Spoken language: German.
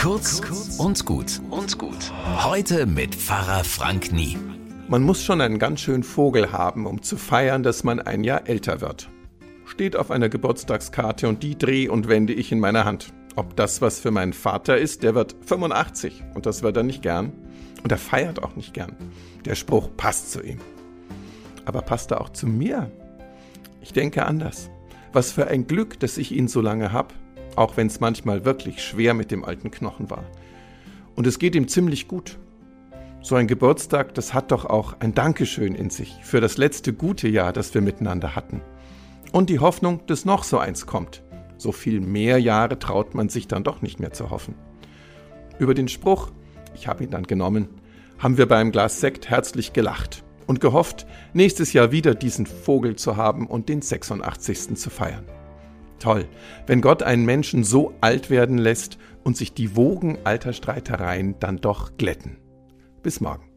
Kurz und gut und gut. Heute mit Pfarrer Frank Nie. Man muss schon einen ganz schönen Vogel haben, um zu feiern, dass man ein Jahr älter wird. Steht auf einer Geburtstagskarte und die drehe und wende ich in meiner Hand. Ob das was für meinen Vater ist, der wird 85 und das wird er nicht gern. Und er feiert auch nicht gern. Der Spruch passt zu ihm. Aber passt er auch zu mir? Ich denke anders. Was für ein Glück, dass ich ihn so lange hab, auch wenn es manchmal wirklich schwer mit dem alten Knochen war. Und es geht ihm ziemlich gut. So ein Geburtstag, das hat doch auch ein Dankeschön in sich für das letzte gute Jahr, das wir miteinander hatten. Und die Hoffnung, dass noch so eins kommt. So viel mehr Jahre traut man sich dann doch nicht mehr zu hoffen. Über den Spruch, ich habe ihn dann genommen, haben wir beim Glas Sekt herzlich gelacht und gehofft, nächstes Jahr wieder diesen Vogel zu haben und den 86. zu feiern. Toll, wenn Gott einen Menschen so alt werden lässt und sich die Wogen alter Streitereien dann doch glätten. Bis morgen.